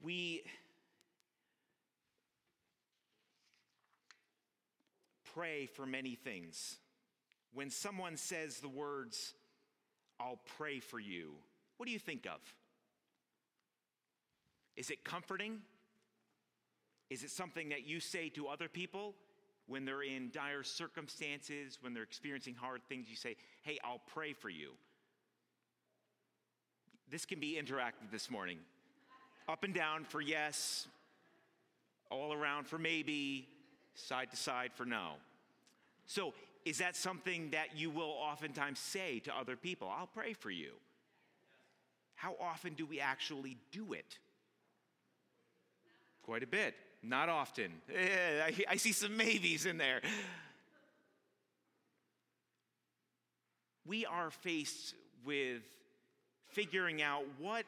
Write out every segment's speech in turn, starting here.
We pray for many things. When someone says the words, I'll pray for you, what do you think of? Is it comforting? Is it something that you say to other people when they're in dire circumstances, when they're experiencing hard things? You say, Hey, I'll pray for you. This can be interactive this morning. Up and down for yes, all around for maybe, side to side for no. So, is that something that you will oftentimes say to other people? I'll pray for you. How often do we actually do it? Quite a bit. Not often. Eh, I see some maybes in there. We are faced with figuring out what,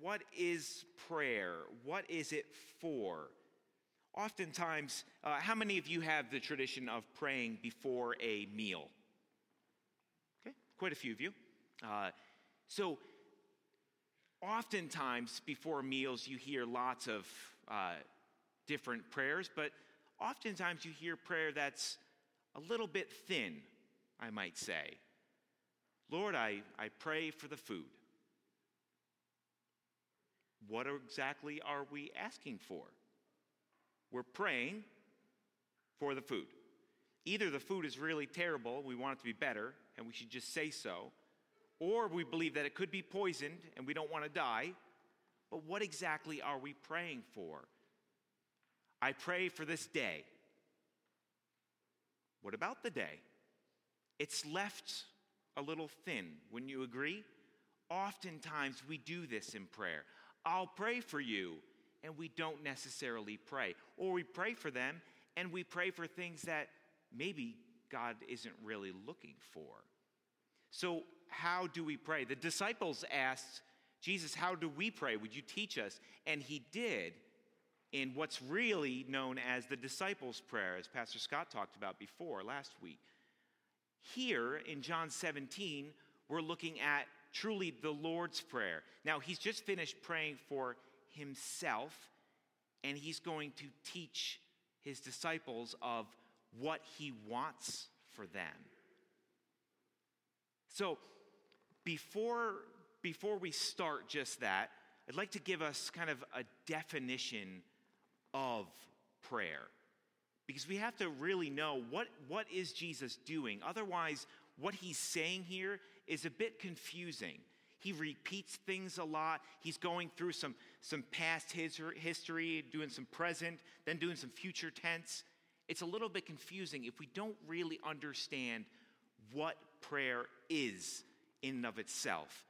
what is prayer? What is it for? Oftentimes, uh, how many of you have the tradition of praying before a meal? Okay, quite a few of you. Uh, so, oftentimes before meals, you hear lots of uh, different prayers, but oftentimes you hear prayer that's a little bit thin, I might say. Lord, I, I pray for the food. What exactly are we asking for? We're praying for the food. Either the food is really terrible, we want it to be better, and we should just say so, or we believe that it could be poisoned and we don't want to die. But what exactly are we praying for? I pray for this day. What about the day? It's left a little thin, wouldn't you agree? Oftentimes we do this in prayer. I'll pray for you and we don't necessarily pray. Or we pray for them and we pray for things that maybe God isn't really looking for. So, how do we pray? The disciples asked Jesus, How do we pray? Would you teach us? And he did in what's really known as the disciples' prayer, as Pastor Scott talked about before last week. Here in John 17, we're looking at truly the Lord's Prayer. Now, he's just finished praying for himself, and he's going to teach his disciples of what he wants for them. So, before, before we start just that, I'd like to give us kind of a definition of prayer. Because we have to really know what, what is Jesus doing. Otherwise, what he's saying here is a bit confusing. He repeats things a lot. He's going through some, some past history, doing some present, then doing some future tense. It's a little bit confusing if we don't really understand what prayer is in and of itself.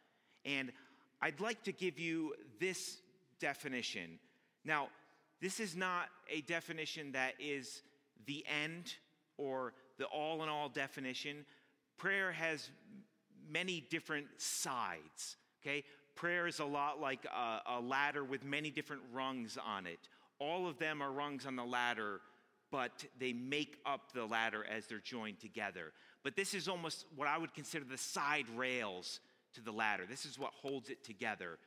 And I'd like to give you this definition. Now, this is not a definition that is the end or the all in all definition. Prayer has many different sides, okay? Prayer is a lot like a, a ladder with many different rungs on it. All of them are rungs on the ladder, but they make up the ladder as they're joined together. But this is almost what I would consider the side rails to the ladder. This is what holds it together.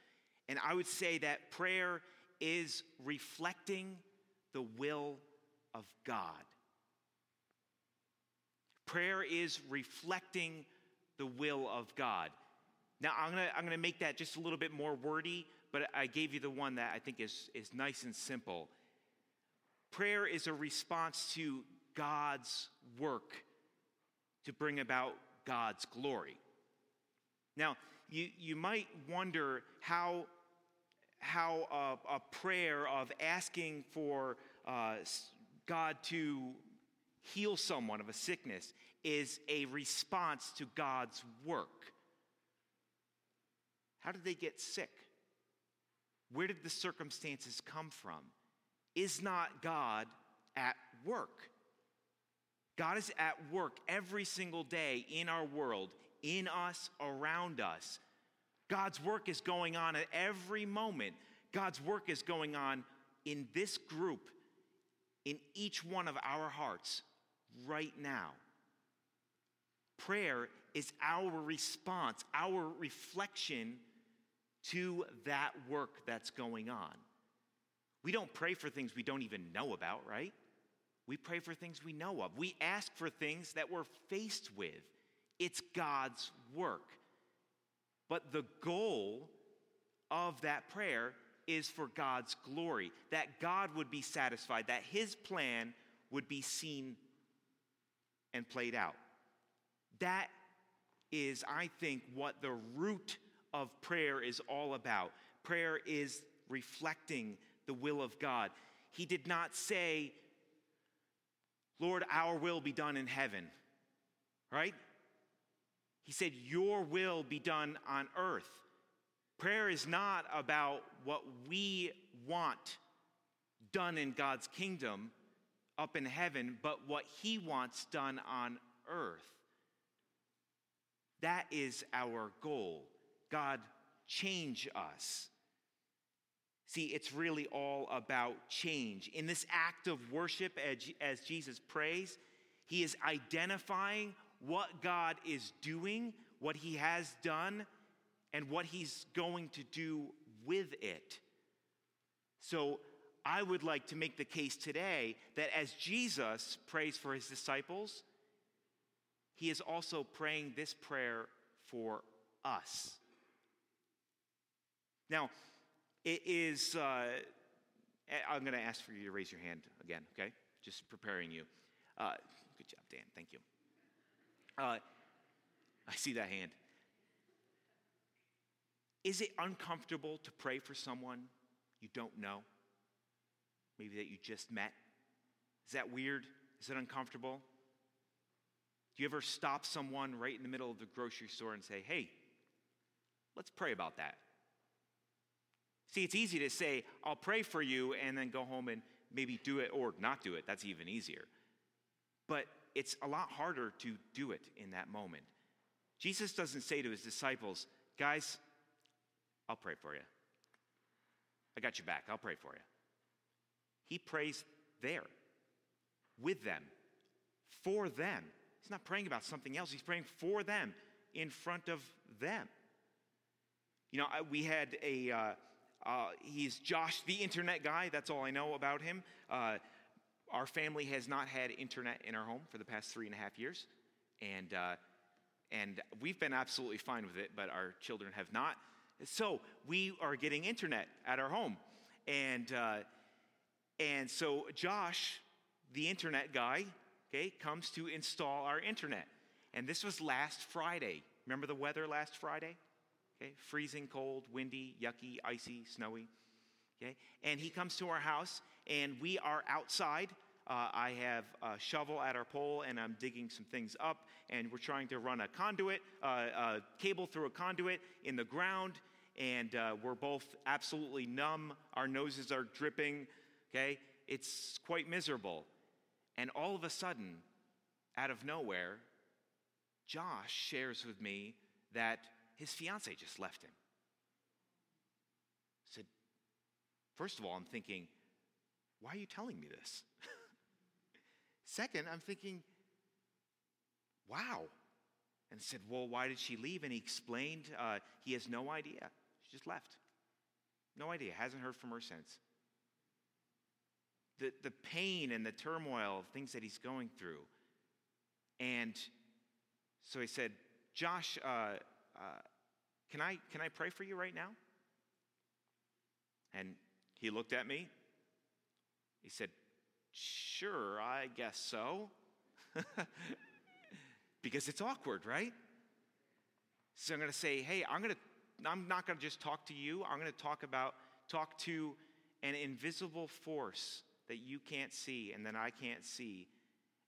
And I would say that prayer is reflecting the will of God. Prayer is reflecting the will of God. Now, I'm going to I'm to make that just a little bit more wordy, but I gave you the one that I think is, is nice and simple. Prayer is a response to God's work to bring about God's glory. Now, you, you might wonder how, how a, a prayer of asking for uh, God to heal someone of a sickness is a response to God's work. How did they get sick? Where did the circumstances come from? Is not God at work? God is at work every single day in our world, in us, around us. God's work is going on at every moment. God's work is going on in this group, in each one of our hearts right now. Prayer is our response, our reflection to that work that's going on. We don't pray for things we don't even know about, right? We pray for things we know of. We ask for things that we're faced with. It's God's work. But the goal of that prayer is for God's glory, that God would be satisfied, that his plan would be seen and played out. That is, I think, what the root of prayer is all about. Prayer is reflecting the will of God. He did not say, Lord, our will be done in heaven, right? He said, Your will be done on earth. Prayer is not about what we want done in God's kingdom up in heaven, but what He wants done on earth. That is our goal. God, change us. See, it's really all about change. In this act of worship, as Jesus prays, he is identifying what God is doing, what he has done, and what he's going to do with it. So, I would like to make the case today that as Jesus prays for his disciples, he is also praying this prayer for us. Now, it is, uh, I'm going to ask for you to raise your hand again, okay? Just preparing you. Uh, good job, Dan. Thank you. Uh, I see that hand. Is it uncomfortable to pray for someone you don't know? Maybe that you just met? Is that weird? Is it uncomfortable? Do you ever stop someone right in the middle of the grocery store and say, hey, let's pray about that? See, it's easy to say, I'll pray for you, and then go home and maybe do it or not do it. That's even easier. But it's a lot harder to do it in that moment. Jesus doesn't say to his disciples, guys, I'll pray for you. I got your back. I'll pray for you. He prays there with them, for them. He's not praying about something else, he's praying for them, in front of them. You know, we had a, uh, uh, he's Josh, the internet guy. That's all I know about him. Uh, our family has not had internet in our home for the past three and a half years. And, uh, and we've been absolutely fine with it, but our children have not. So we are getting internet at our home. And, uh, and so Josh, the internet guy, okay, comes to install our internet. And this was last Friday. Remember the weather last Friday? Okay, freezing cold, windy, yucky, icy, snowy. Okay, and he comes to our house, and we are outside. Uh, I have a shovel at our pole, and I'm digging some things up, and we're trying to run a conduit, uh, a cable through a conduit in the ground, and uh, we're both absolutely numb. Our noses are dripping. Okay, it's quite miserable. And all of a sudden, out of nowhere, Josh shares with me that his fiance just left him. I said, First of all, I'm thinking, why are you telling me this? Second, I'm thinking, wow. And said, Well, why did she leave? And he explained uh, he has no idea. She just left. No idea. Hasn't heard from her since. The, the pain and the turmoil of things that he's going through. And so he said, Josh, uh, uh, can, I, can I pray for you right now? And he looked at me. He said, Sure, I guess so. because it's awkward, right? So I'm going to say, Hey, I'm going to I'm not going to just talk to you. I'm going to talk about talk to an invisible force that you can't see and that I can't see.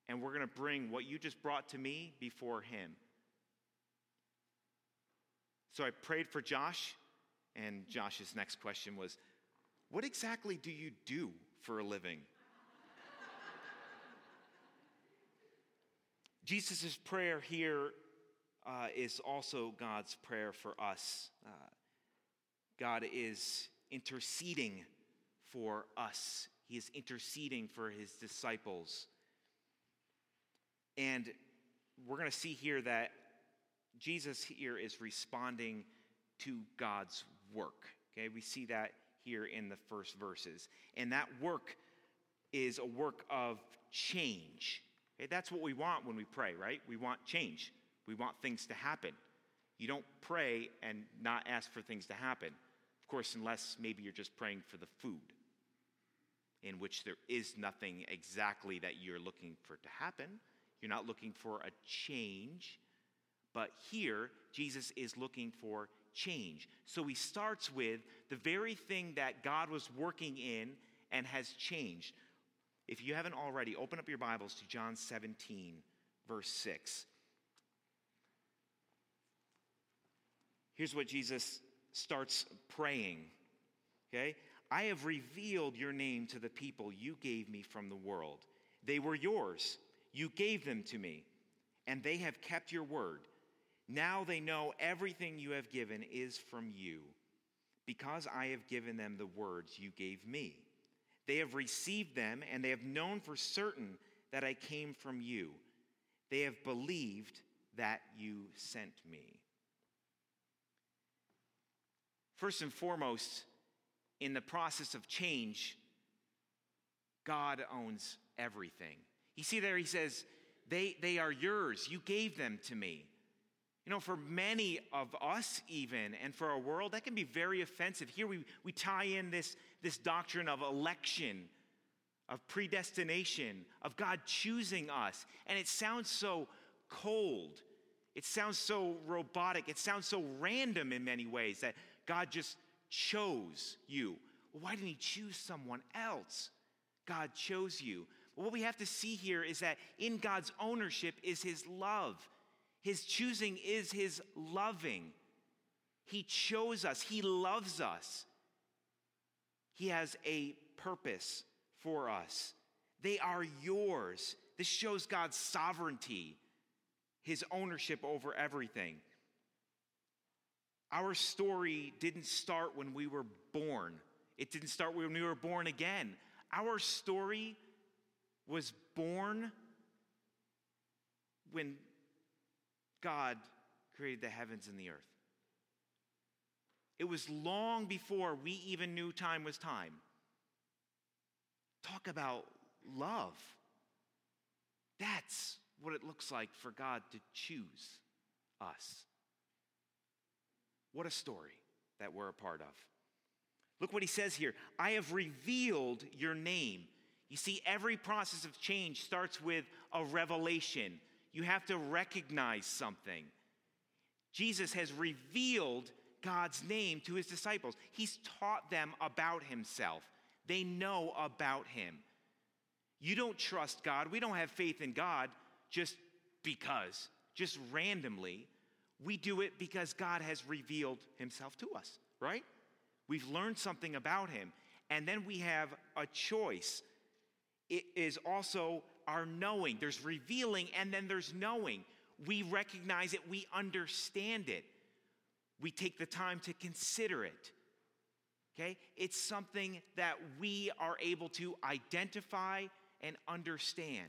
And we're going to bring what you just brought to me before him. So I prayed for Josh, and Josh's next question was, What exactly do you do for a living? Jesus' prayer here uh, is also God's prayer for us. Uh, God is interceding for us, He is interceding for His disciples. And we're going to see here that Jesus here is responding to God's work. Okay, we see that here in the first verses. And that work is a work of change. Okay, that's what we want when we pray, right? We want change. We want things to happen. You don't pray and not ask for things to happen. Of course, unless maybe you're just praying for the food, in which there is nothing exactly that you're looking for to happen. You're not looking for a change. But here, Jesus is looking for change. So he starts with the very thing that God was working in and has changed. If you haven't already, open up your Bibles to John 17, verse 6. Here's what Jesus starts praying. Okay? I have revealed your name to the people you gave me from the world. They were yours. You gave them to me, and they have kept your word. Now they know everything you have given is from you, because I have given them the words you gave me. They have received them, and they have known for certain that I came from you. They have believed that you sent me. First and foremost, in the process of change, God owns everything. You see there, he says, they, they are yours. You gave them to me. You know, for many of us, even, and for our world, that can be very offensive. Here we, we tie in this, this doctrine of election, of predestination, of God choosing us. And it sounds so cold. It sounds so robotic. It sounds so random in many ways that God just chose you. Well, why didn't He choose someone else? God chose you. But what we have to see here is that in God's ownership is His love. His choosing is His loving. He chose us, He loves us. He has a purpose for us. They are yours. This shows God's sovereignty, his ownership over everything. Our story didn't start when we were born, it didn't start when we were born again. Our story was born when God created the heavens and the earth. It was long before we even knew time was time. Talk about love. That's what it looks like for God to choose us. What a story that we're a part of. Look what he says here I have revealed your name. You see, every process of change starts with a revelation. You have to recognize something. Jesus has revealed God's name to his disciples. He's taught them about himself, they know about him. You don't trust God. We don't have faith in God just because, just randomly. We do it because God has revealed himself to us, right? We've learned something about him. And then we have a choice. It is also our knowing. There's revealing and then there's knowing. We recognize it, we understand it we take the time to consider it. Okay? It's something that we are able to identify and understand.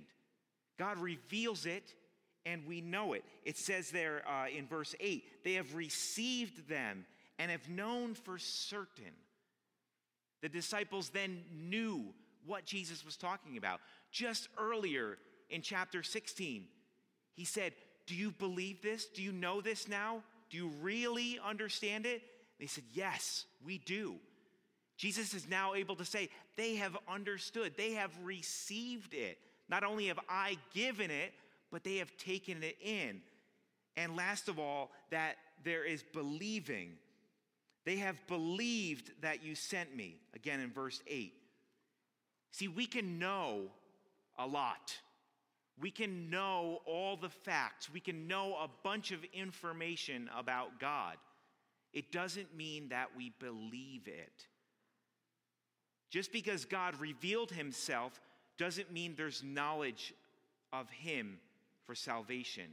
God reveals it and we know it. It says there uh, in verse 8 they have received them and have known for certain. The disciples then knew what Jesus was talking about. Just earlier in chapter 16, he said, Do you believe this? Do you know this now? Do you really understand it? They said, Yes, we do. Jesus is now able to say, They have understood, they have received it. Not only have I given it, but they have taken it in. And last of all, that there is believing. They have believed that you sent me. Again in verse 8. See, we can know a lot. We can know all the facts. We can know a bunch of information about God. It doesn't mean that we believe it. Just because God revealed himself doesn't mean there's knowledge of him for salvation.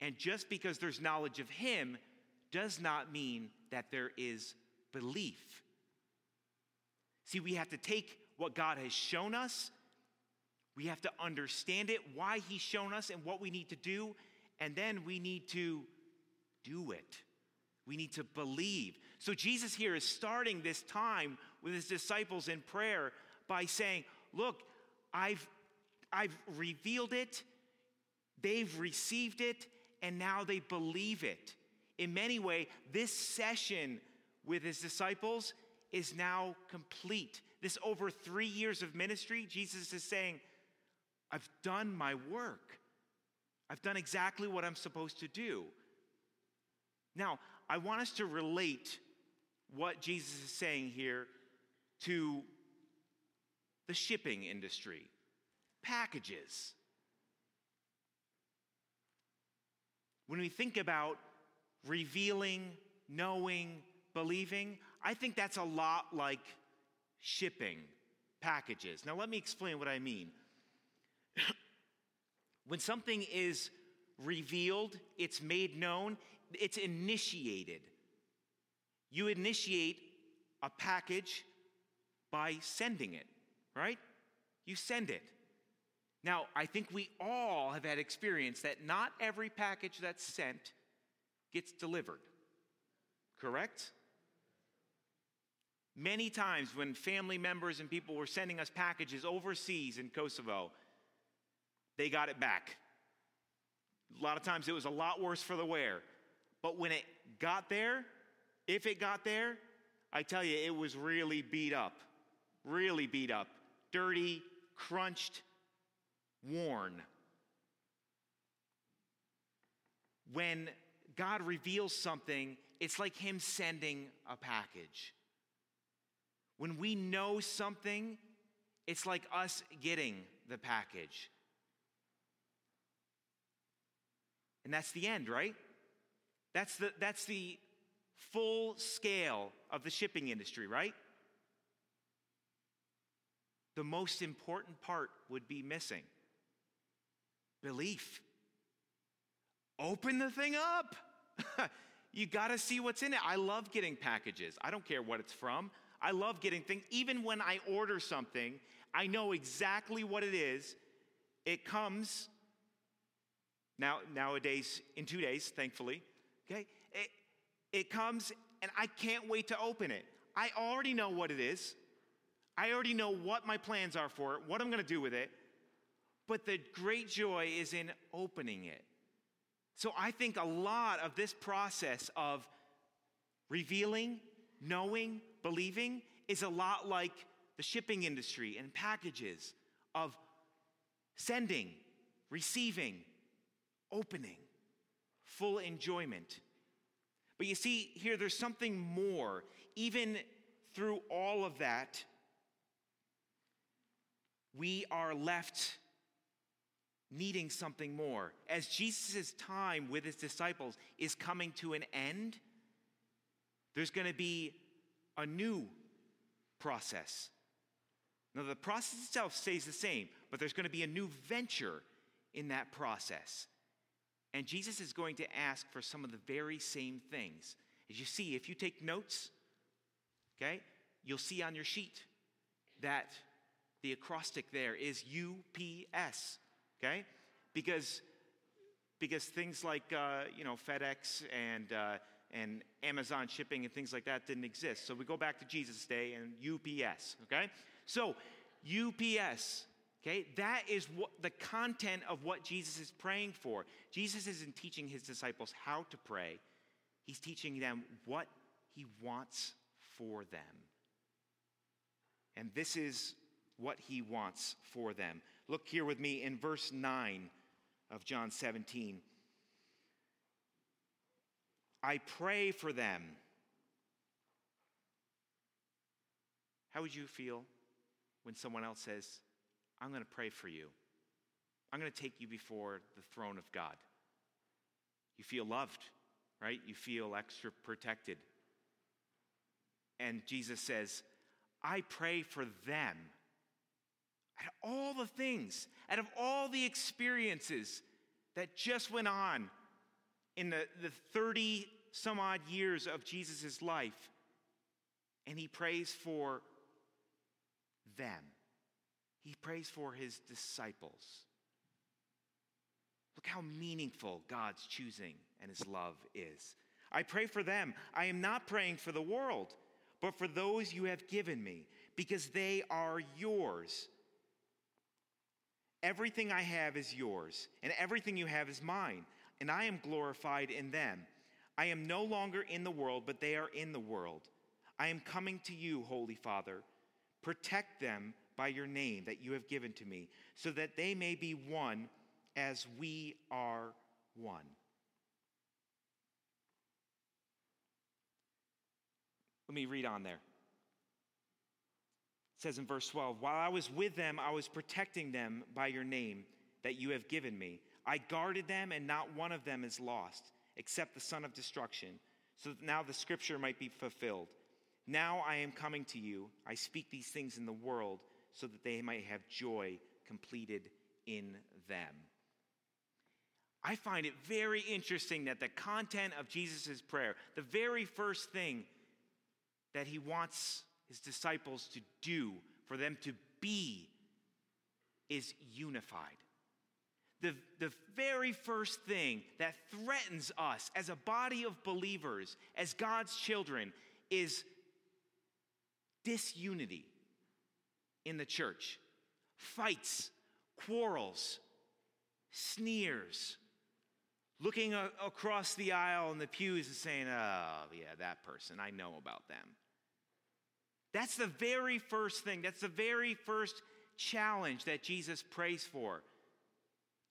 And just because there's knowledge of him does not mean that there is belief. See, we have to take what God has shown us we have to understand it, why He's shown us, and what we need to do. And then we need to do it. We need to believe. So Jesus here is starting this time with his disciples in prayer by saying, Look, I've, I've revealed it, they've received it, and now they believe it. In many ways, this session with his disciples is now complete. This over three years of ministry, Jesus is saying, I've done my work. I've done exactly what I'm supposed to do. Now, I want us to relate what Jesus is saying here to the shipping industry, packages. When we think about revealing, knowing, believing, I think that's a lot like shipping packages. Now, let me explain what I mean. when something is revealed, it's made known, it's initiated. You initiate a package by sending it, right? You send it. Now, I think we all have had experience that not every package that's sent gets delivered. Correct? Many times when family members and people were sending us packages overseas in Kosovo, they got it back. A lot of times it was a lot worse for the wear. But when it got there, if it got there, I tell you, it was really beat up. Really beat up. Dirty, crunched, worn. When God reveals something, it's like Him sending a package. When we know something, it's like us getting the package. And that's the end, right? That's the, that's the full scale of the shipping industry, right? The most important part would be missing belief. Open the thing up. you got to see what's in it. I love getting packages. I don't care what it's from. I love getting things. Even when I order something, I know exactly what it is. It comes now nowadays in 2 days, thankfully. Okay? It, it comes and I can't wait to open it. I already know what it is. I already know what my plans are for it, what I'm going to do with it. But the great joy is in opening it. So I think a lot of this process of revealing, knowing, believing is a lot like the shipping industry and packages of sending, receiving, opening, full enjoyment. But you see, here there's something more. Even through all of that, we are left needing something more. As Jesus' time with his disciples is coming to an end, there's going to be a new process. Now, the process itself stays the same, but there's going to be a new venture in that process. And Jesus is going to ask for some of the very same things. As you see, if you take notes, okay, you'll see on your sheet that the acrostic there is UPS, okay? Because, because things like, uh, you know, FedEx and, uh, and Amazon shipping and things like that didn't exist. So we go back to Jesus' day and UPS, okay? So, UPS, okay, that is what the content of what Jesus is praying for. Jesus isn't teaching his disciples how to pray, he's teaching them what he wants for them. And this is what he wants for them. Look here with me in verse 9 of John 17. I pray for them. How would you feel when someone else says, I'm going to pray for you? I'm going to take you before the throne of God. You feel loved, right? You feel extra protected. And Jesus says, I pray for them. Out of all the things, out of all the experiences that just went on in the, the 30 some odd years of Jesus' life, and he prays for them. He prays for his disciples. Look how meaningful God's choosing and his love is. I pray for them. I am not praying for the world, but for those you have given me, because they are yours. Everything I have is yours, and everything you have is mine, and I am glorified in them. I am no longer in the world, but they are in the world. I am coming to you, Holy Father. Protect them by your name that you have given to me, so that they may be one as we are one. Let me read on there. Says in verse 12 While I was with them, I was protecting them by your name that you have given me. I guarded them, and not one of them is lost, except the son of destruction, so that now the scripture might be fulfilled. Now I am coming to you. I speak these things in the world, so that they might have joy completed in them. I find it very interesting that the content of Jesus' prayer, the very first thing that he wants his disciples to do, for them to be, is unified. The, the very first thing that threatens us as a body of believers, as God's children, is disunity in the church fights, quarrels, sneers, looking a- across the aisle in the pews and saying, oh, yeah, that person, I know about them. That's the very first thing. That's the very first challenge that Jesus prays for.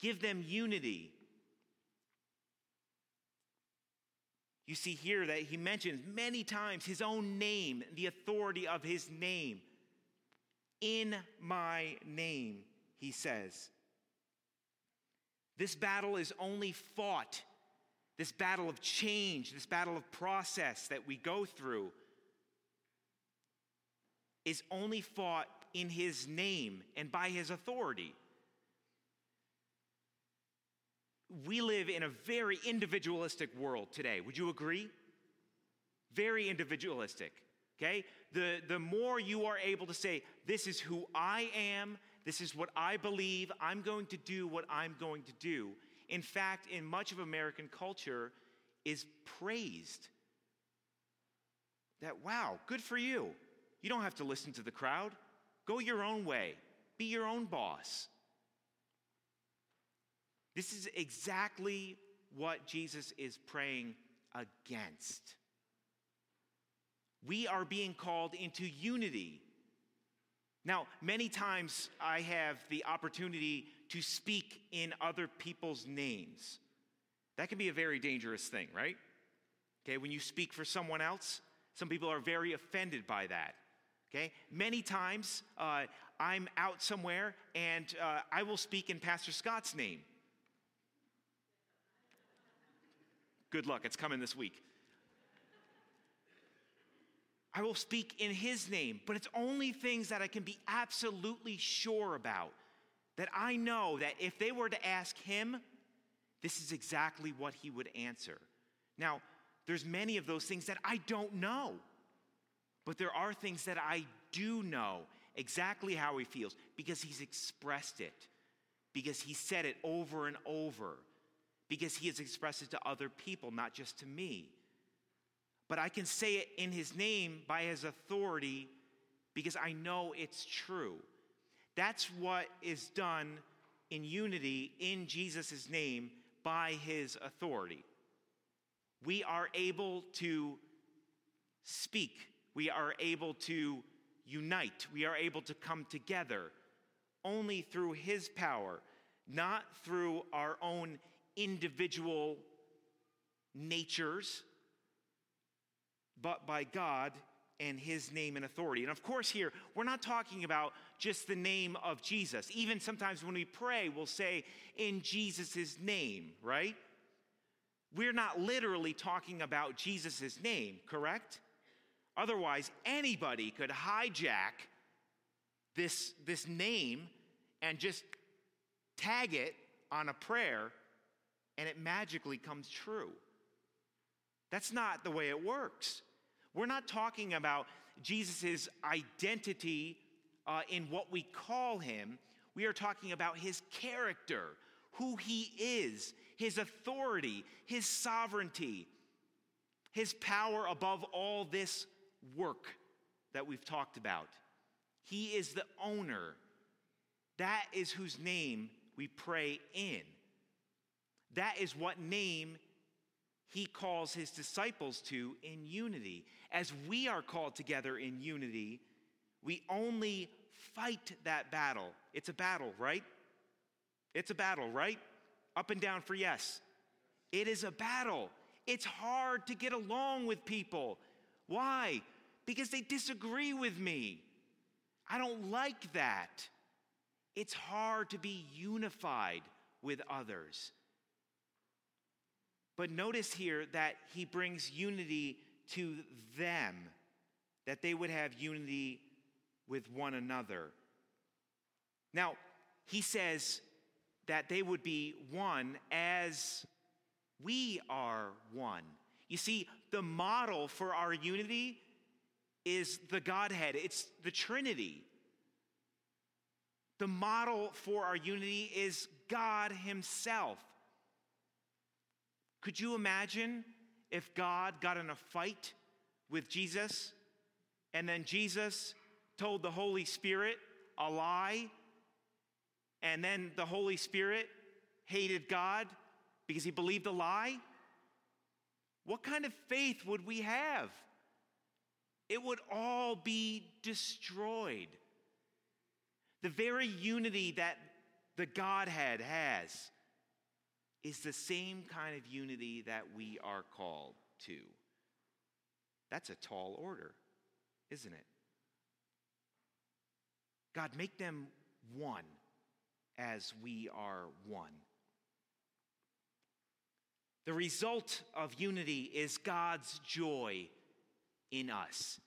Give them unity. You see here that he mentions many times his own name, the authority of his name. In my name, he says. This battle is only fought, this battle of change, this battle of process that we go through is only fought in his name and by his authority. We live in a very individualistic world today. Would you agree? Very individualistic. Okay? The, the more you are able to say, This is who I am, this is what I believe, I'm going to do what I'm going to do. In fact, in much of American culture, is praised. That, wow, good for you. You don't have to listen to the crowd. Go your own way, be your own boss. This is exactly what Jesus is praying against. We are being called into unity. Now, many times I have the opportunity to speak in other people's names. That can be a very dangerous thing, right? Okay, when you speak for someone else, some people are very offended by that. Okay? Many times uh, I'm out somewhere and uh, I will speak in Pastor Scott's name. Good luck, it's coming this week. I will speak in his name, but it's only things that I can be absolutely sure about. That I know that if they were to ask him, this is exactly what he would answer. Now, there's many of those things that I don't know. But there are things that I do know exactly how he feels because he's expressed it, because he said it over and over, because he has expressed it to other people, not just to me. But I can say it in his name by his authority because I know it's true. That's what is done in unity in Jesus' name by his authority. We are able to speak we are able to unite, we are able to come together only through His power, not through our own individual natures, but by God and his name and authority. And of course, here, we're not talking about just the name of Jesus. Even sometimes when we pray, we'll say, in Jesus' name, right? We're not literally talking about Jesus' name, correct? Otherwise, anybody could hijack this, this name and just tag it on a prayer and it magically comes true. That's not the way it works. We're not talking about Jesus' identity uh, in what we call him. We are talking about his character, who he is, his authority, his sovereignty. His power above all this work that we've talked about. He is the owner. That is whose name we pray in. That is what name he calls his disciples to in unity. As we are called together in unity, we only fight that battle. It's a battle, right? It's a battle, right? Up and down for yes. It is a battle. It's hard to get along with people. Why? Because they disagree with me. I don't like that. It's hard to be unified with others. But notice here that he brings unity to them, that they would have unity with one another. Now, he says that they would be one as we are one. You see, the model for our unity is the Godhead, it's the Trinity. The model for our unity is God Himself. Could you imagine if God got in a fight with Jesus and then Jesus told the Holy Spirit a lie and then the Holy Spirit hated God because he believed a lie? What kind of faith would we have? It would all be destroyed. The very unity that the Godhead has is the same kind of unity that we are called to. That's a tall order, isn't it? God, make them one as we are one. The result of unity is God's joy in us.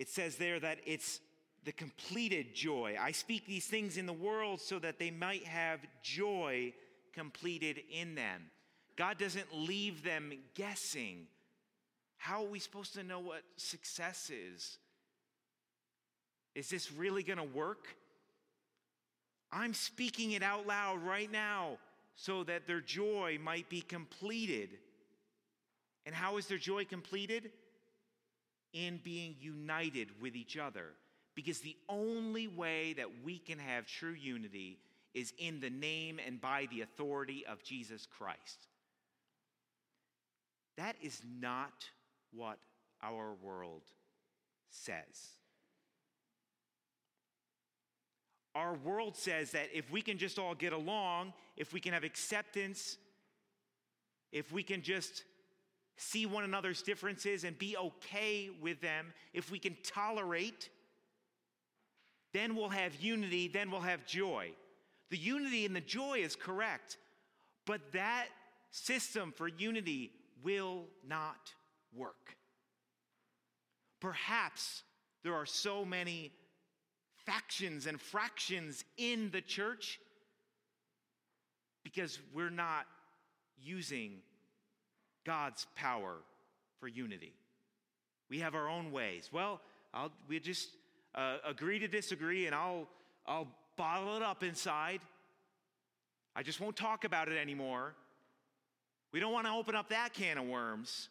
It says there that it's the completed joy. I speak these things in the world so that they might have joy completed in them. God doesn't leave them guessing. How are we supposed to know what success is? Is this really going to work? I'm speaking it out loud right now so that their joy might be completed. And how is their joy completed? In being united with each other. Because the only way that we can have true unity is in the name and by the authority of Jesus Christ. That is not what our world says. Our world says that if we can just all get along, if we can have acceptance, if we can just see one another's differences and be okay with them, if we can tolerate, then we'll have unity, then we'll have joy. The unity and the joy is correct, but that system for unity will not work. Perhaps there are so many factions and fractions in the church because we're not using God's power for unity. We have our own ways. Well, I'll, we just uh, agree to disagree and I'll, I'll bottle it up inside. I just won't talk about it anymore. We don't want to open up that can of worms.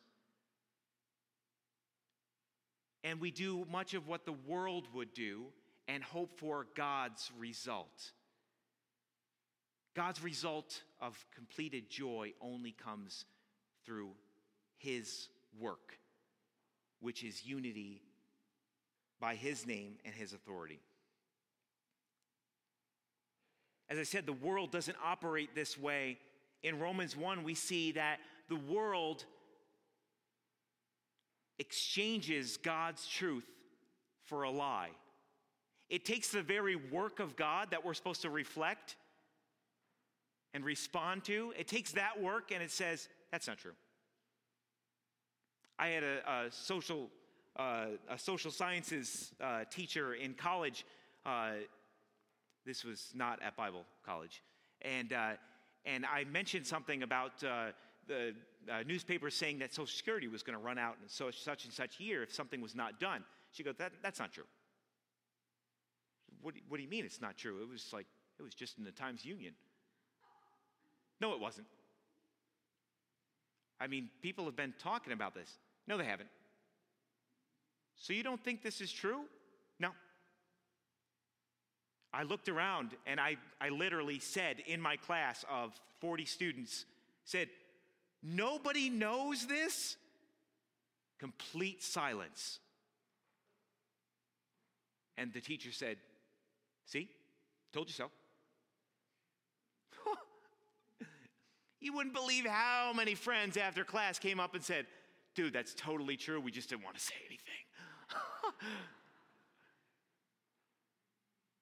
And we do much of what the world would do and hope for God's result. God's result of completed joy only comes through His work, which is unity by His name and His authority. As I said, the world doesn't operate this way. In Romans 1, we see that the world exchanges God's truth for a lie. It takes the very work of God that we're supposed to reflect and respond to, it takes that work and it says, that's not true. I had a, a social, uh, a social sciences uh, teacher in college. Uh, this was not at Bible college. And, uh, and I mentioned something about uh, the uh, newspaper saying that Social Security was going to run out in so, such and such year if something was not done. She goes, that, That's not true. What, what do you mean it's not true? It was like, it was just in the Times Union. No, it wasn't. I mean, people have been talking about this. No, they haven't. So you don't think this is true? No. I looked around and I, I literally said in my class of 40 students, said, Nobody knows this? Complete silence. And the teacher said, See, told you so. you wouldn't believe how many friends after class came up and said, Dude, that's totally true. We just didn't want to say anything.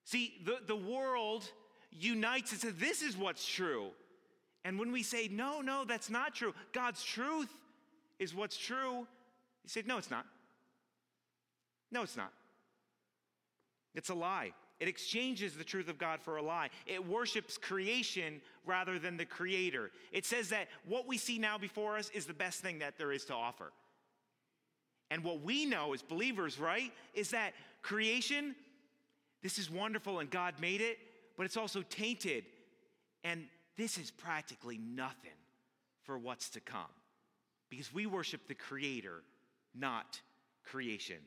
See, the, the world unites and says, This is what's true. And when we say, No, no, that's not true, God's truth is what's true, he said, No, it's not. No, it's not. It's a lie. It exchanges the truth of God for a lie. It worships creation rather than the creator. It says that what we see now before us is the best thing that there is to offer. And what we know as believers, right, is that creation, this is wonderful and God made it, but it's also tainted. And this is practically nothing for what's to come because we worship the creator, not creation.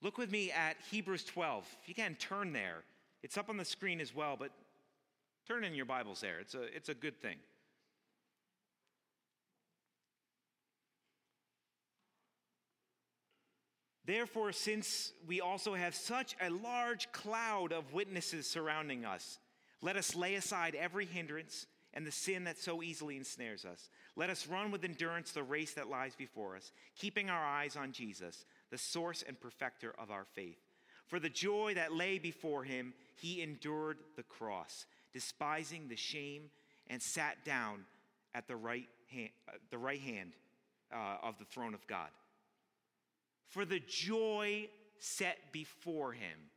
Look with me at Hebrews 12. If you can turn there, it's up on the screen as well, but turn in your Bibles there. It's a, it's a good thing. Therefore, since we also have such a large cloud of witnesses surrounding us, let us lay aside every hindrance and the sin that so easily ensnares us. Let us run with endurance the race that lies before us, keeping our eyes on Jesus the source and perfecter of our faith. For the joy that lay before him, he endured the cross, despising the shame, and sat down at the right hand, uh, the right hand uh, of the throne of God. For the joy set before him.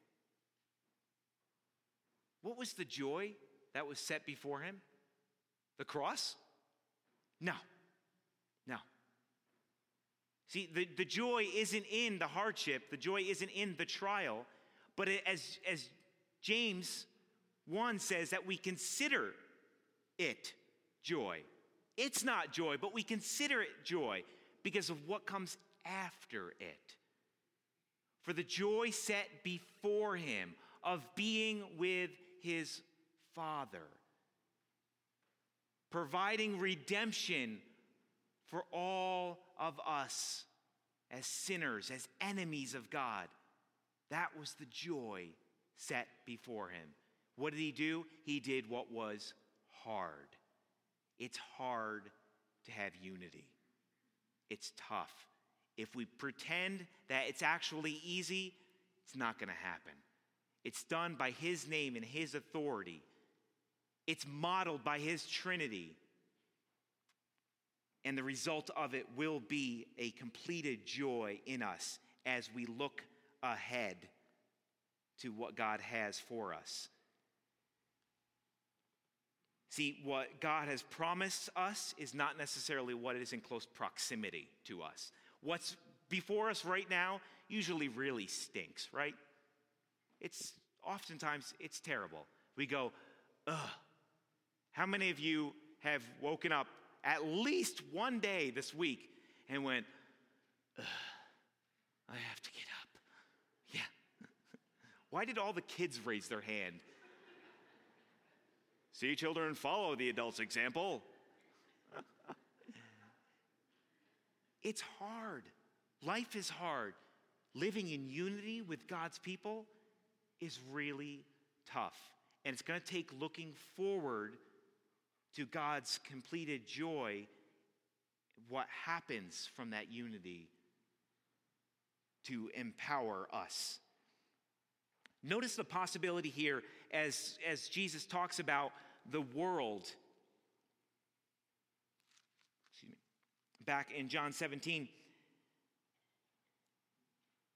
What was the joy that was set before him? The cross? No. No. See, the, the joy isn't in the hardship, the joy isn't in the trial, but as, as James 1 says, that we consider it joy. It's not joy, but we consider it joy because of what comes after it. For the joy set before him of being with his Father, providing redemption for all of us as sinners, as enemies of God. That was the joy set before him. What did he do? He did what was hard. It's hard to have unity, it's tough. If we pretend that it's actually easy, it's not going to happen. It's done by his name and his authority. It's modeled by his Trinity and the result of it will be a completed joy in us as we look ahead to what God has for us. See, what God has promised us is not necessarily what is in close proximity to us. What's before us right now usually really stinks, right? It's oftentimes it's terrible. We go, ugh. How many of you have woken up at least one day this week and went, I have to get up. Yeah. Why did all the kids raise their hand? See, children, follow the adult's example. it's hard. Life is hard. Living in unity with God's people is really tough. And it's going to take looking forward to God's completed joy, what happens from that unity to empower us. Notice the possibility here as, as Jesus talks about the world. Excuse me. Back in John 17,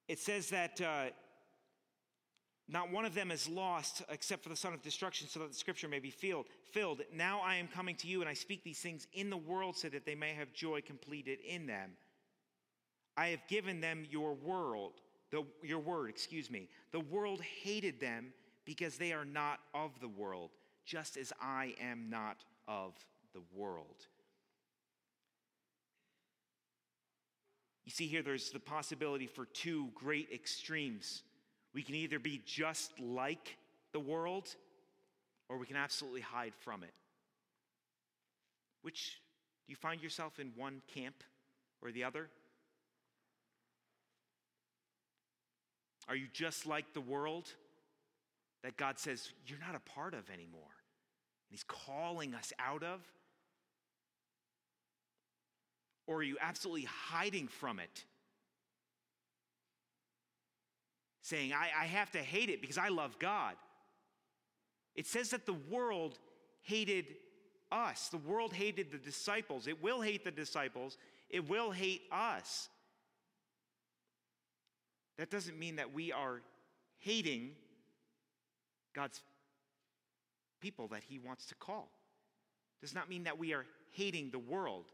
it says that uh, not one of them is lost except for the son of destruction, so that the scripture may be filled. filled. Now I am coming to you, and I speak these things in the world so that they may have joy completed in them. I have given them your world, the, your word, excuse me. The world hated them because they are not of the world, just as I am not of the world. You see, here there's the possibility for two great extremes we can either be just like the world, or we can absolutely hide from it. Which do you find yourself in one camp or the other? Are you just like the world that God says you're not a part of anymore? And He's calling us out of? Or are you absolutely hiding from it? Saying, I, I have to hate it because I love God. It says that the world hated us. The world hated the disciples. It will hate the disciples. It will hate us. That doesn't mean that we are hating God's people that He wants to call. Does not mean that we are hating the world.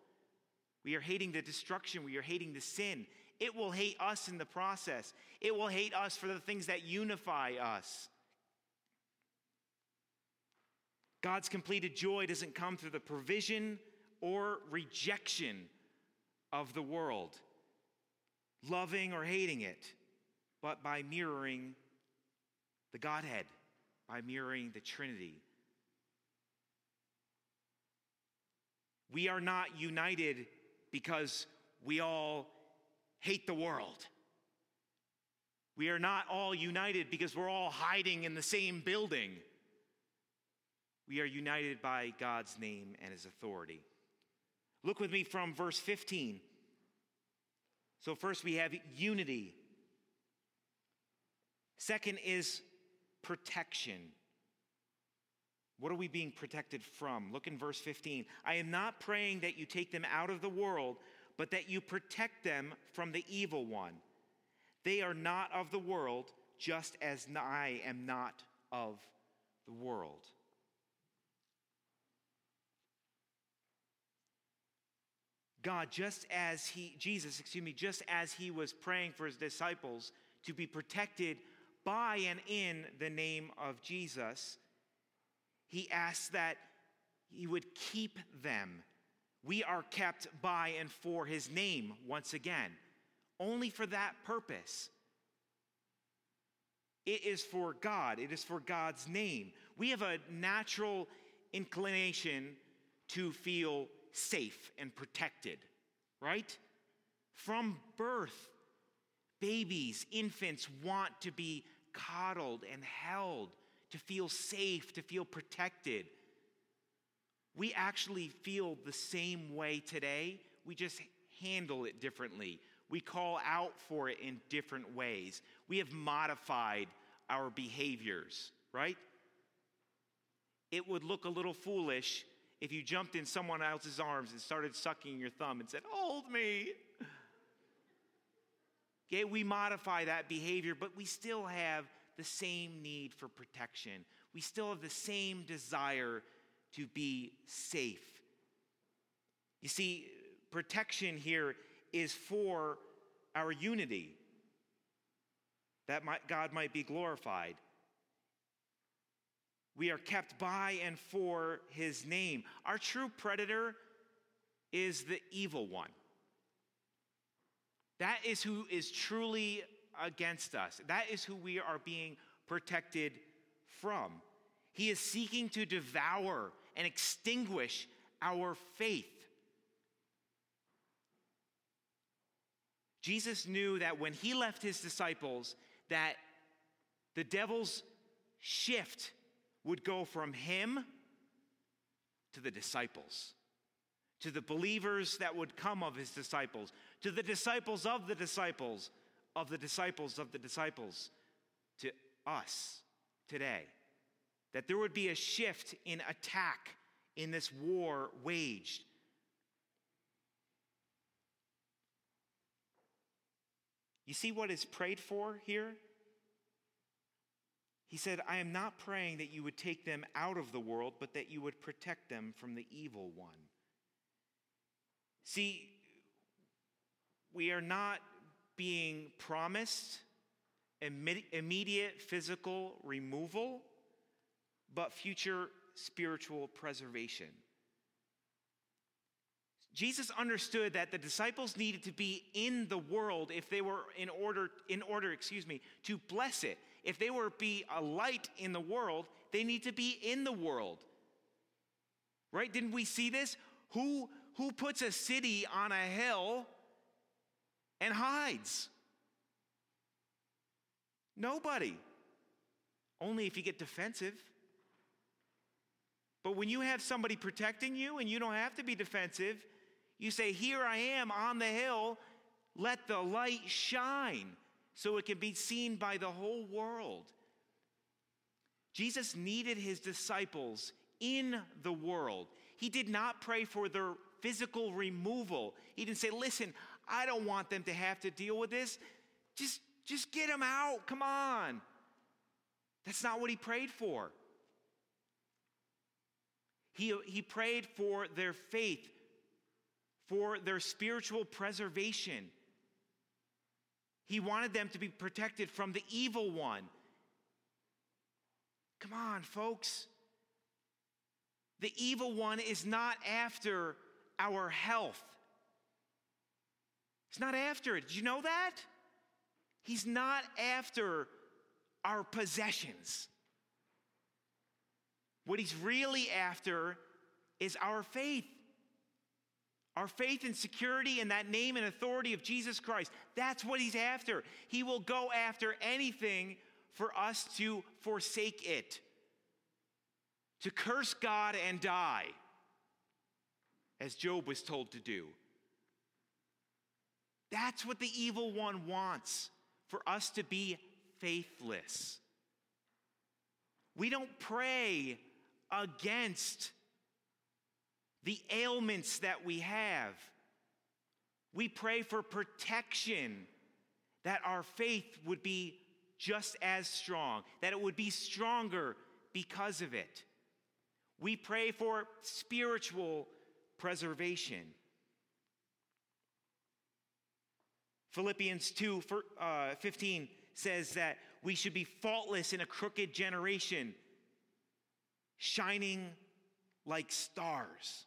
We are hating the destruction. We are hating the sin. It will hate us in the process. It will hate us for the things that unify us. God's completed joy doesn't come through the provision or rejection of the world, loving or hating it, but by mirroring the Godhead, by mirroring the Trinity. We are not united because we all hate the world. We are not all united because we're all hiding in the same building. We are united by God's name and his authority. Look with me from verse 15. So, first we have unity. Second is protection. What are we being protected from? Look in verse 15. I am not praying that you take them out of the world, but that you protect them from the evil one. They are not of the world, just as I am not of the world. God, just as he, Jesus, excuse me, just as he was praying for his disciples to be protected by and in the name of Jesus, he asked that he would keep them. We are kept by and for his name once again, only for that purpose. It is for God, it is for God's name. We have a natural inclination to feel safe and protected, right? From birth, babies, infants want to be coddled and held, to feel safe, to feel protected. We actually feel the same way today. We just handle it differently. We call out for it in different ways. We have modified our behaviors, right? It would look a little foolish if you jumped in someone else's arms and started sucking your thumb and said, Hold me. Okay, we modify that behavior, but we still have the same need for protection. We still have the same desire to be safe. You see, protection here is for our unity, that God might be glorified. We are kept by and for his name. Our true predator is the evil one. That is who is truly against us. That is who we are being protected from. He is seeking to devour and extinguish our faith. Jesus knew that when he left his disciples that the devil's shift would go from him to the disciples, to the believers that would come of his disciples, to the disciples of the disciples, of the disciples of the disciples, to us today. That there would be a shift in attack in this war waged. You see what is prayed for here? He said, I am not praying that you would take them out of the world, but that you would protect them from the evil one. See, we are not being promised immediate physical removal, but future spiritual preservation. Jesus understood that the disciples needed to be in the world if they were in order in order, excuse me, to bless it. If they were to be a light in the world, they need to be in the world. Right? Didn't we see this? Who who puts a city on a hill and hides? Nobody. Only if you get defensive. But when you have somebody protecting you and you don't have to be defensive, you say, Here I am on the hill, let the light shine so it can be seen by the whole world. Jesus needed his disciples in the world. He did not pray for their physical removal. He didn't say, Listen, I don't want them to have to deal with this. Just, just get them out. Come on. That's not what he prayed for. He, he prayed for their faith, for their spiritual preservation. He wanted them to be protected from the evil one. Come on, folks. The evil one is not after our health. He's not after it. Did you know that? He's not after our possessions. What he's really after is our faith. Our faith and security in that name and authority of Jesus Christ. That's what he's after. He will go after anything for us to forsake it, to curse God and die, as Job was told to do. That's what the evil one wants for us to be faithless. We don't pray against the ailments that we have. We pray for protection, that our faith would be just as strong, that it would be stronger because of it. We pray for spiritual preservation. Philippians 2 uh, 15 says that we should be faultless in a crooked generation shining like stars.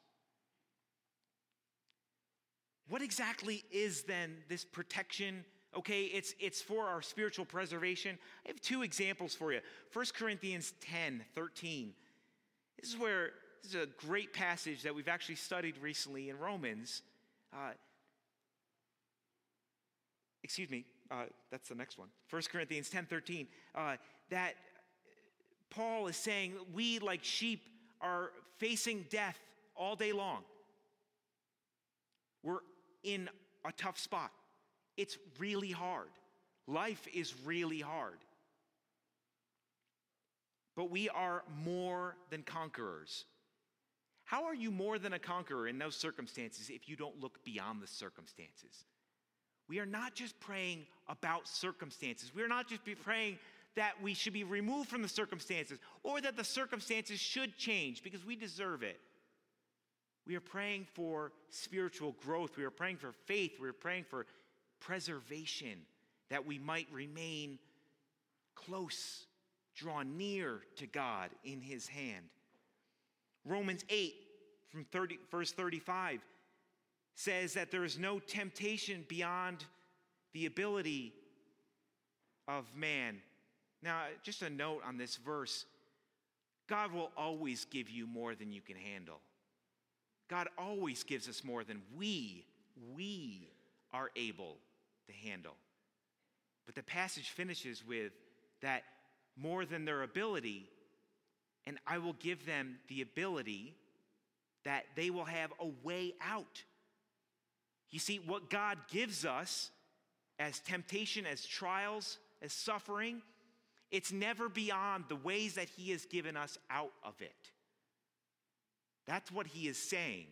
What exactly is then this protection? Okay, it's, it's for our spiritual preservation. I have two examples for you. 1 Corinthians 10 13. This is where, this is a great passage that we've actually studied recently in Romans. Uh, excuse me, uh, that's the next one. 1 Corinthians 10 13. Uh, that Paul is saying we, like sheep, are facing death all day long. We're in a tough spot. It's really hard. Life is really hard. But we are more than conquerors. How are you more than a conqueror in those circumstances if you don't look beyond the circumstances? We are not just praying about circumstances. We are not just praying that we should be removed from the circumstances or that the circumstances should change because we deserve it. We are praying for spiritual growth. We are praying for faith. We are praying for preservation that we might remain close, draw near to God in His hand. Romans 8, from 30, verse 35, says that there is no temptation beyond the ability of man now, just a note on this verse God will always give you more than you can handle. God always gives us more than we, we are able to handle. But the passage finishes with that more than their ability, and I will give them the ability that they will have a way out. You see, what God gives us as temptation, as trials, as suffering, it's never beyond the ways that He has given us out of it. That's what He is saying.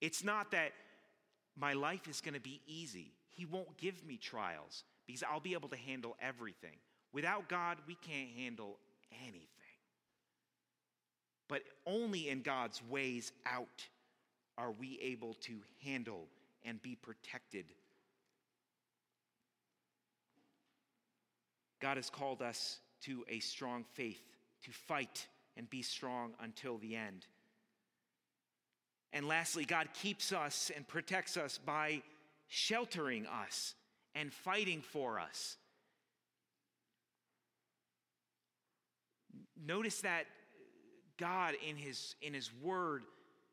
It's not that my life is going to be easy. He won't give me trials because I'll be able to handle everything. Without God, we can't handle anything. But only in God's ways out are we able to handle and be protected. God has called us to a strong faith, to fight and be strong until the end. And lastly, God keeps us and protects us by sheltering us and fighting for us. Notice that God in his, in his word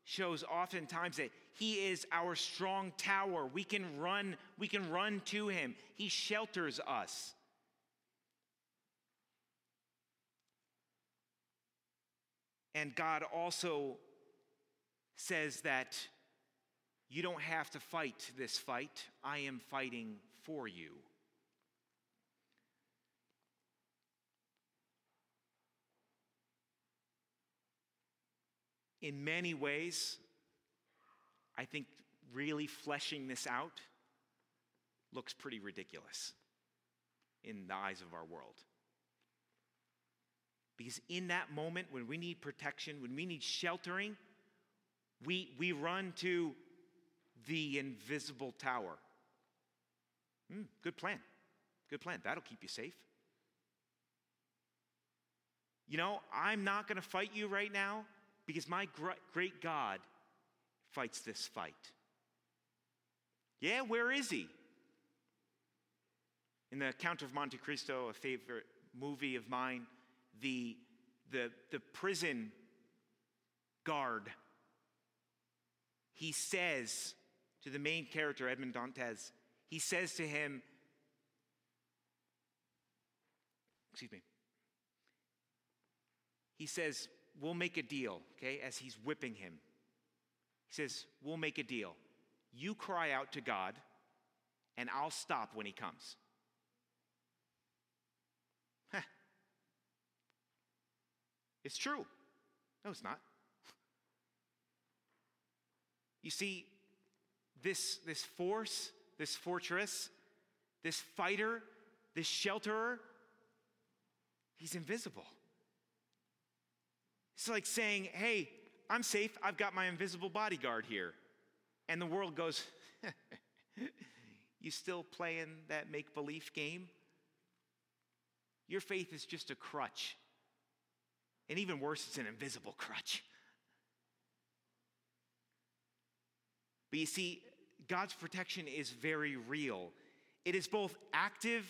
shows oftentimes that he is our strong tower. We can run, we can run to him. He shelters us. And God also says that you don't have to fight this fight. I am fighting for you. In many ways, I think really fleshing this out looks pretty ridiculous in the eyes of our world. Because in that moment when we need protection, when we need sheltering, we, we run to the invisible tower. Mm, good plan. Good plan. That'll keep you safe. You know, I'm not going to fight you right now because my great God fights this fight. Yeah, where is he? In the Count of Monte Cristo, a favorite movie of mine, the, the, the prison guard, he says to the main character, Edmond Dantes, he says to him, excuse me, he says, We'll make a deal, okay, as he's whipping him. He says, We'll make a deal. You cry out to God, and I'll stop when he comes. It's true. No, it's not. You see, this, this force, this fortress, this fighter, this shelterer, he's invisible. It's like saying, hey, I'm safe. I've got my invisible bodyguard here. And the world goes, you still playing that make believe game? Your faith is just a crutch. And even worse, it's an invisible crutch. But you see, God's protection is very real. It is both active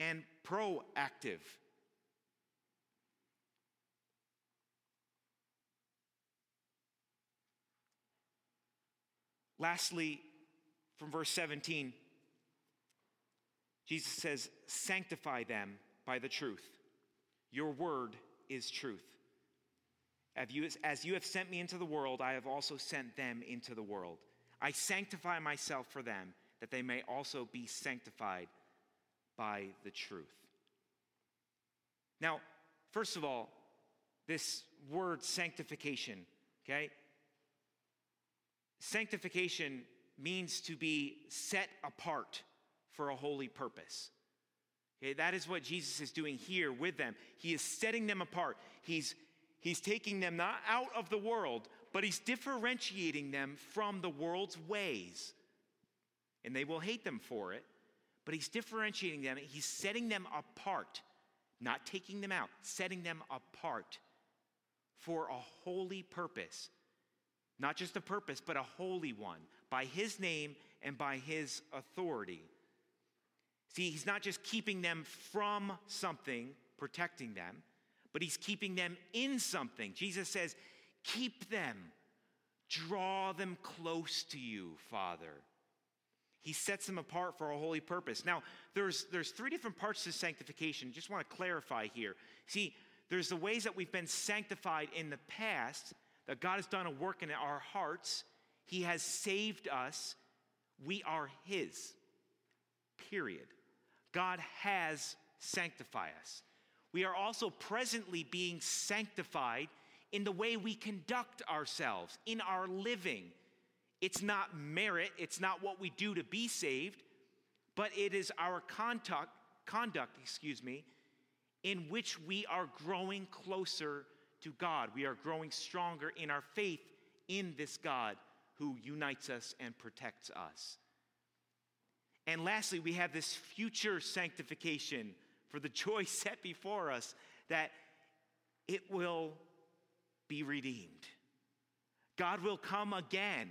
and proactive. Lastly, from verse 17, Jesus says, Sanctify them by the truth. Your word is truth. As you have sent me into the world, I have also sent them into the world. I sanctify myself for them, that they may also be sanctified by the truth. Now, first of all, this word sanctification, okay? Sanctification means to be set apart for a holy purpose. Okay, that is what Jesus is doing here with them. He is setting them apart. He's, he's taking them not out of the world, but he's differentiating them from the world's ways. And they will hate them for it, but he's differentiating them. He's setting them apart, not taking them out, setting them apart for a holy purpose. Not just a purpose, but a holy one, by his name and by his authority. See, he's not just keeping them from something, protecting them, but he's keeping them in something. Jesus says, Keep them, draw them close to you, Father. He sets them apart for a holy purpose. Now, there's, there's three different parts to sanctification. Just want to clarify here. See, there's the ways that we've been sanctified in the past, that God has done a work in our hearts. He has saved us. We are His. Period. God has sanctified us. We are also presently being sanctified in the way we conduct ourselves, in our living. It's not merit, it's not what we do to be saved, but it is our conduct, conduct, excuse me, in which we are growing closer to God. We are growing stronger in our faith in this God who unites us and protects us. And lastly, we have this future sanctification for the joy set before us that it will be redeemed. God will come again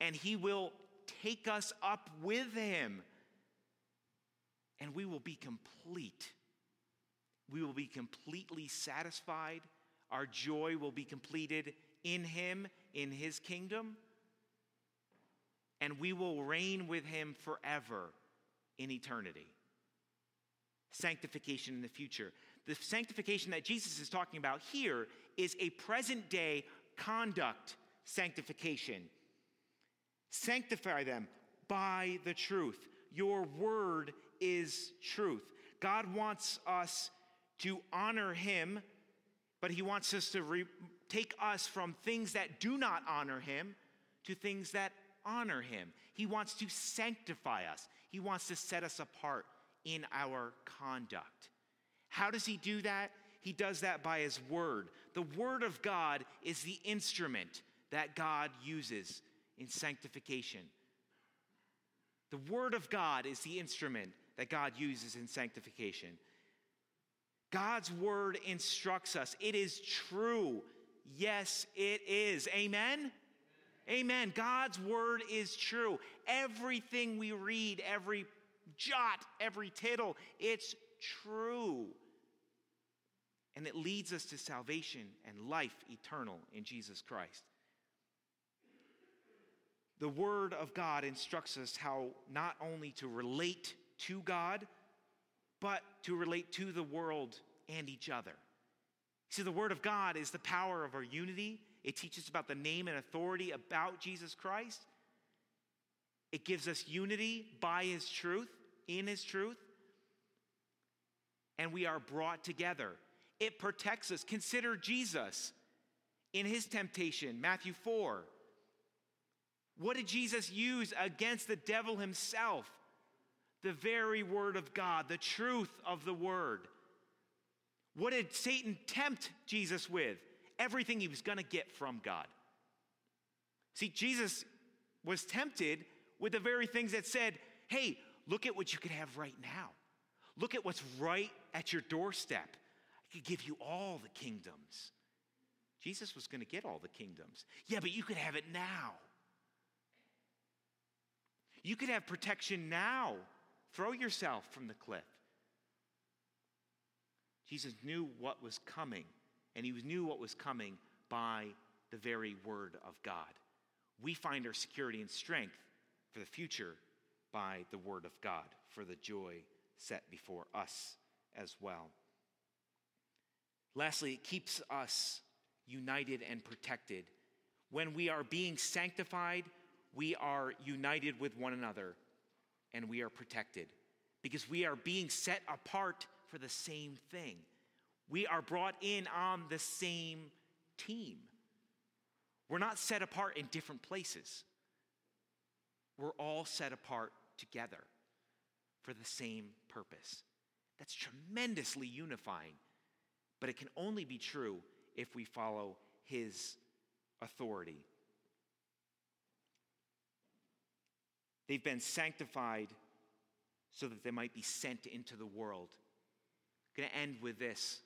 and he will take us up with him and we will be complete. We will be completely satisfied. Our joy will be completed in him, in his kingdom. And we will reign with him forever in eternity. Sanctification in the future. The sanctification that Jesus is talking about here is a present day conduct sanctification. Sanctify them by the truth. Your word is truth. God wants us to honor him, but he wants us to re- take us from things that do not honor him to things that honor him. He wants to sanctify us, he wants to set us apart in our conduct. How does he do that? He does that by his word. The word of God is the instrument that God uses in sanctification. The word of God is the instrument that God uses in sanctification. God's word instructs us. It is true. Yes, it is. Amen? Amen. God's word is true. Everything we read, every jot, every tittle, it's true. And it leads us to salvation and life eternal in Jesus Christ. The Word of God instructs us how not only to relate to God, but to relate to the world and each other. See, the Word of God is the power of our unity. It teaches about the name and authority about Jesus Christ. It gives us unity by His truth, in His truth. And we are brought together. It protects us. Consider Jesus in His temptation, Matthew 4. What did Jesus use against the devil himself? The very word of God, the truth of the word. What did Satan tempt Jesus with? Everything he was going to get from God. See, Jesus was tempted with the very things that said, hey, look at what you could have right now. Look at what's right at your doorstep. I could give you all the kingdoms. Jesus was going to get all the kingdoms. Yeah, but you could have it now. You could have protection now. Throw yourself from the cliff. Jesus knew what was coming, and he knew what was coming by the very word of God. We find our security and strength for the future by the word of God, for the joy set before us as well. Lastly, it keeps us united and protected. When we are being sanctified, we are united with one another and we are protected because we are being set apart for the same thing. We are brought in on the same team. We're not set apart in different places. We're all set apart together for the same purpose. That's tremendously unifying, but it can only be true if we follow His authority. They've been sanctified so that they might be sent into the world. I'm going to end with this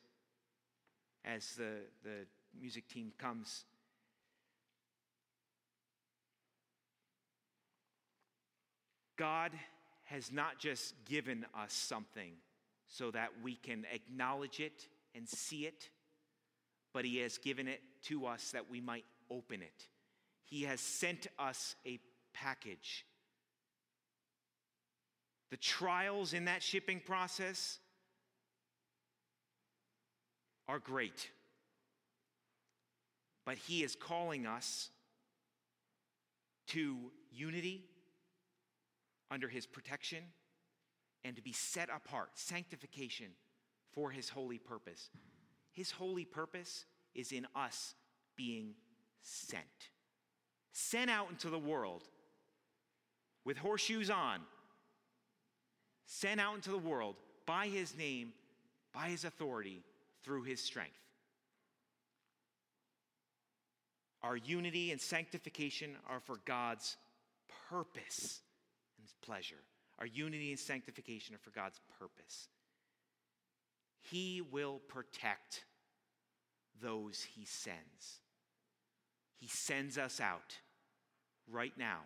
as the, the music team comes. God has not just given us something so that we can acknowledge it and see it, but He has given it to us that we might open it. He has sent us a package the trials in that shipping process are great. But He is calling us to unity under His protection and to be set apart, sanctification for His holy purpose. His holy purpose is in us being sent. Sent out into the world with horseshoes on sent out into the world by his name, by his authority, through his strength. Our unity and sanctification are for God's purpose and his pleasure. Our unity and sanctification are for God's purpose. He will protect those he sends. He sends us out. Right now,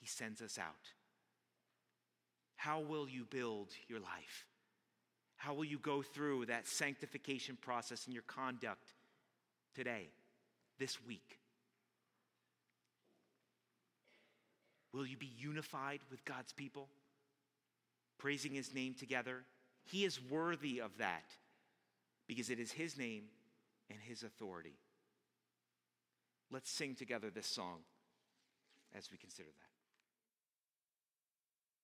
He sends us out. How will you build your life? How will you go through that sanctification process in your conduct today, this week? Will you be unified with God's people? Praising his name together? He is worthy of that because it is his name and his authority. Let's sing together this song as we consider that.